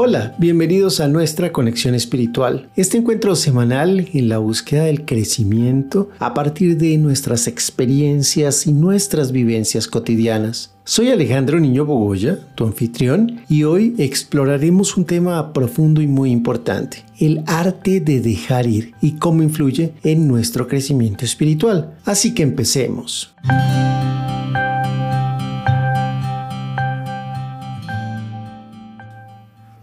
Hola, bienvenidos a nuestra conexión espiritual. Este encuentro semanal en la búsqueda del crecimiento a partir de nuestras experiencias y nuestras vivencias cotidianas. Soy Alejandro Niño Bogoya, tu anfitrión, y hoy exploraremos un tema profundo y muy importante, el arte de dejar ir y cómo influye en nuestro crecimiento espiritual. Así que empecemos.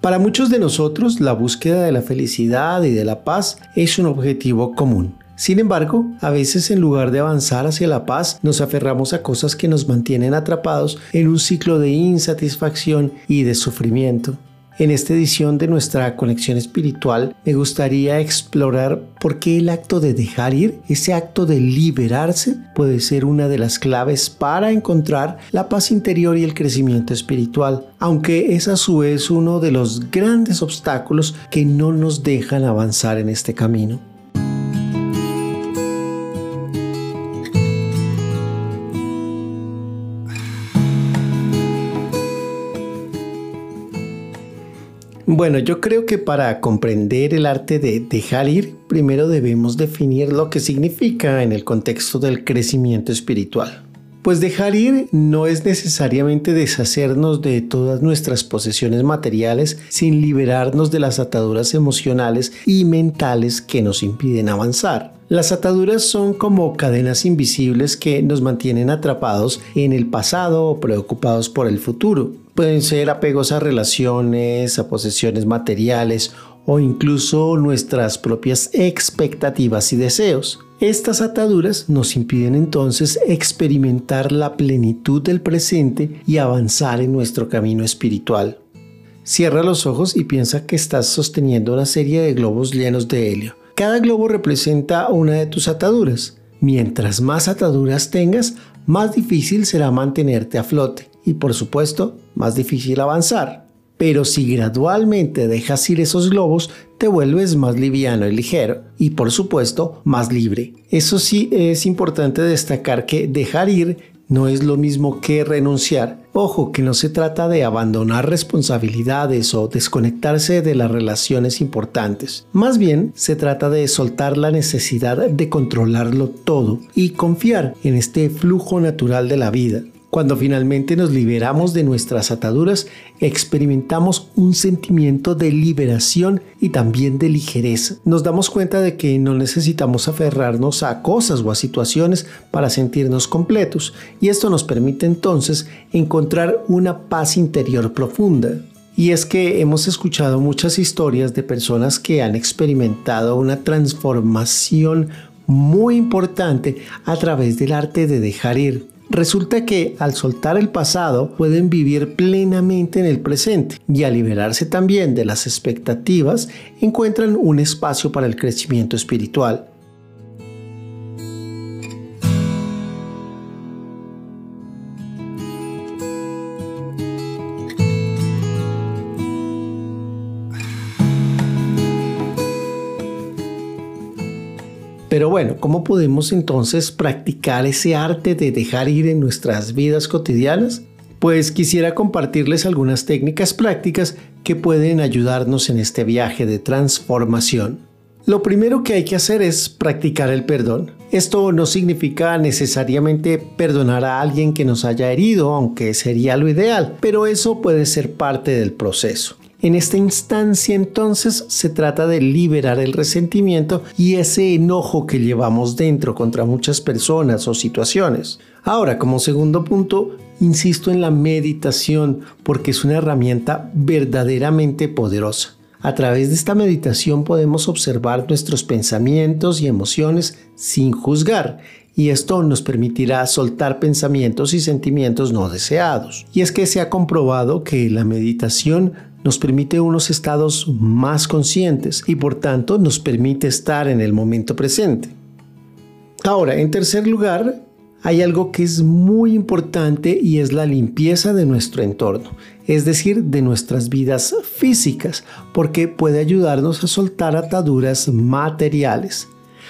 Para muchos de nosotros, la búsqueda de la felicidad y de la paz es un objetivo común. Sin embargo, a veces en lugar de avanzar hacia la paz, nos aferramos a cosas que nos mantienen atrapados en un ciclo de insatisfacción y de sufrimiento. En esta edición de nuestra conexión espiritual me gustaría explorar por qué el acto de dejar ir, ese acto de liberarse, puede ser una de las claves para encontrar la paz interior y el crecimiento espiritual, aunque es a su vez uno de los grandes obstáculos que no nos dejan avanzar en este camino. Bueno, yo creo que para comprender el arte de dejar ir, primero debemos definir lo que significa en el contexto del crecimiento espiritual. Pues dejar ir no es necesariamente deshacernos de todas nuestras posesiones materiales sin liberarnos de las ataduras emocionales y mentales que nos impiden avanzar. Las ataduras son como cadenas invisibles que nos mantienen atrapados en el pasado o preocupados por el futuro. Pueden ser apegos a relaciones, a posesiones materiales o incluso nuestras propias expectativas y deseos. Estas ataduras nos impiden entonces experimentar la plenitud del presente y avanzar en nuestro camino espiritual. Cierra los ojos y piensa que estás sosteniendo una serie de globos llenos de helio. Cada globo representa una de tus ataduras. Mientras más ataduras tengas, más difícil será mantenerte a flote y por supuesto más difícil avanzar. Pero si gradualmente dejas ir esos globos, te vuelves más liviano y ligero y por supuesto más libre. Eso sí es importante destacar que dejar ir no es lo mismo que renunciar. Ojo, que no se trata de abandonar responsabilidades o desconectarse de las relaciones importantes. Más bien, se trata de soltar la necesidad de controlarlo todo y confiar en este flujo natural de la vida. Cuando finalmente nos liberamos de nuestras ataduras, experimentamos un sentimiento de liberación y también de ligereza. Nos damos cuenta de que no necesitamos aferrarnos a cosas o a situaciones para sentirnos completos y esto nos permite entonces encontrar una paz interior profunda. Y es que hemos escuchado muchas historias de personas que han experimentado una transformación muy importante a través del arte de dejar ir. Resulta que al soltar el pasado pueden vivir plenamente en el presente y al liberarse también de las expectativas encuentran un espacio para el crecimiento espiritual. Pero bueno, ¿cómo podemos entonces practicar ese arte de dejar ir en nuestras vidas cotidianas? Pues quisiera compartirles algunas técnicas prácticas que pueden ayudarnos en este viaje de transformación. Lo primero que hay que hacer es practicar el perdón. Esto no significa necesariamente perdonar a alguien que nos haya herido, aunque sería lo ideal, pero eso puede ser parte del proceso. En esta instancia entonces se trata de liberar el resentimiento y ese enojo que llevamos dentro contra muchas personas o situaciones. Ahora, como segundo punto, insisto en la meditación porque es una herramienta verdaderamente poderosa. A través de esta meditación podemos observar nuestros pensamientos y emociones sin juzgar y esto nos permitirá soltar pensamientos y sentimientos no deseados. Y es que se ha comprobado que la meditación nos permite unos estados más conscientes y por tanto nos permite estar en el momento presente. Ahora, en tercer lugar, hay algo que es muy importante y es la limpieza de nuestro entorno, es decir, de nuestras vidas físicas, porque puede ayudarnos a soltar ataduras materiales.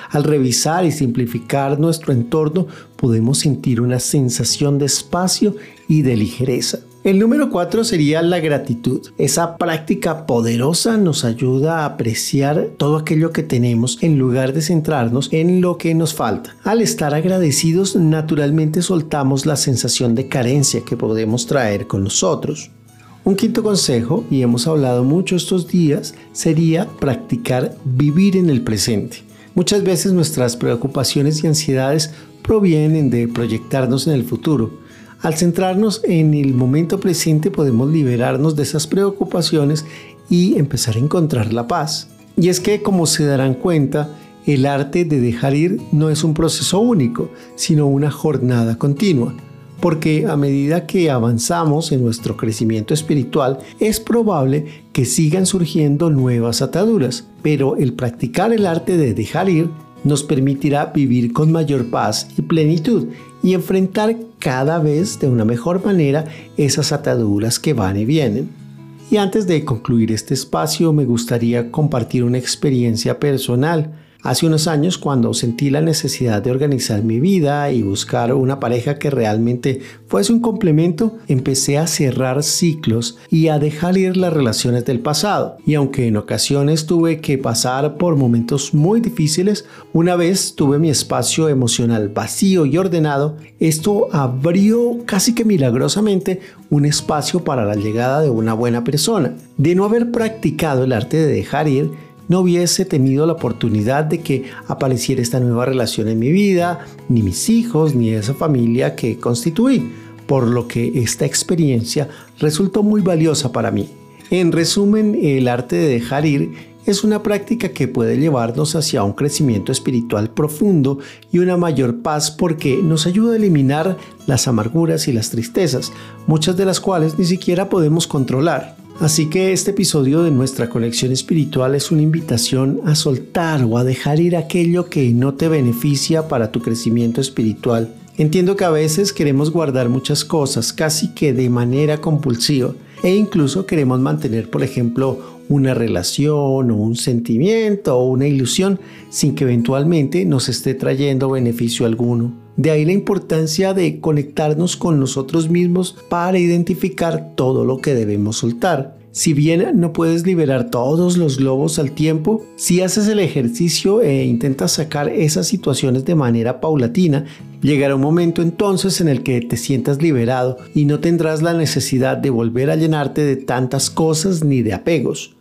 Al revisar y simplificar nuestro entorno, podemos sentir una sensación de espacio y de ligereza. El número cuatro sería la gratitud. Esa práctica poderosa nos ayuda a apreciar todo aquello que tenemos en lugar de centrarnos en lo que nos falta. Al estar agradecidos, naturalmente soltamos la sensación de carencia que podemos traer con nosotros. Un quinto consejo, y hemos hablado mucho estos días, sería practicar vivir en el presente. Muchas veces nuestras preocupaciones y ansiedades provienen de proyectarnos en el futuro al centrarnos en el momento presente podemos liberarnos de esas preocupaciones y empezar a encontrar la paz. Y es que, como se darán cuenta, el arte de dejar ir no es un proceso único, sino una jornada continua. Porque a medida que avanzamos en nuestro crecimiento espiritual, es probable que sigan surgiendo nuevas ataduras, pero el practicar el arte de dejar ir nos permitirá vivir con mayor paz y plenitud y enfrentar cada vez de una mejor manera esas ataduras que van y vienen. Y antes de concluir este espacio me gustaría compartir una experiencia personal Hace unos años, cuando sentí la necesidad de organizar mi vida y buscar una pareja que realmente fuese un complemento, empecé a cerrar ciclos y a dejar ir las relaciones del pasado. Y aunque en ocasiones tuve que pasar por momentos muy difíciles, una vez tuve mi espacio emocional vacío y ordenado, esto abrió casi que milagrosamente un espacio para la llegada de una buena persona. De no haber practicado el arte de dejar ir, no hubiese tenido la oportunidad de que apareciera esta nueva relación en mi vida, ni mis hijos, ni esa familia que constituí, por lo que esta experiencia resultó muy valiosa para mí. En resumen, el arte de dejar ir es una práctica que puede llevarnos hacia un crecimiento espiritual profundo y una mayor paz porque nos ayuda a eliminar las amarguras y las tristezas, muchas de las cuales ni siquiera podemos controlar. Así que este episodio de nuestra conexión espiritual es una invitación a soltar o a dejar ir aquello que no te beneficia para tu crecimiento espiritual. Entiendo que a veces queremos guardar muchas cosas casi que de manera compulsiva e incluso queremos mantener, por ejemplo, una relación o un sentimiento o una ilusión sin que eventualmente nos esté trayendo beneficio alguno. De ahí la importancia de conectarnos con nosotros mismos para identificar todo lo que debemos soltar. Si bien no puedes liberar todos los globos al tiempo, si haces el ejercicio e intentas sacar esas situaciones de manera paulatina, llegará un momento entonces en el que te sientas liberado y no tendrás la necesidad de volver a llenarte de tantas cosas ni de apegos.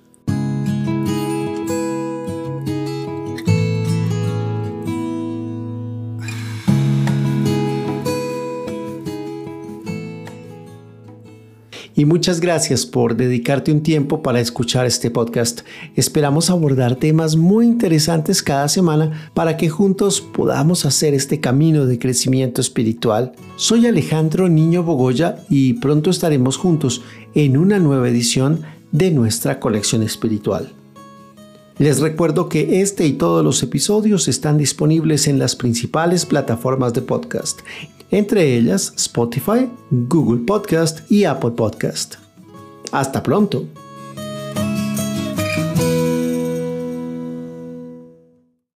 Y muchas gracias por dedicarte un tiempo para escuchar este podcast. Esperamos abordar temas muy interesantes cada semana para que juntos podamos hacer este camino de crecimiento espiritual. Soy Alejandro Niño Bogoya y pronto estaremos juntos en una nueva edición de nuestra colección espiritual. Les recuerdo que este y todos los episodios están disponibles en las principales plataformas de podcast entre ellas Spotify, Google Podcast y Apple Podcast. Hasta pronto.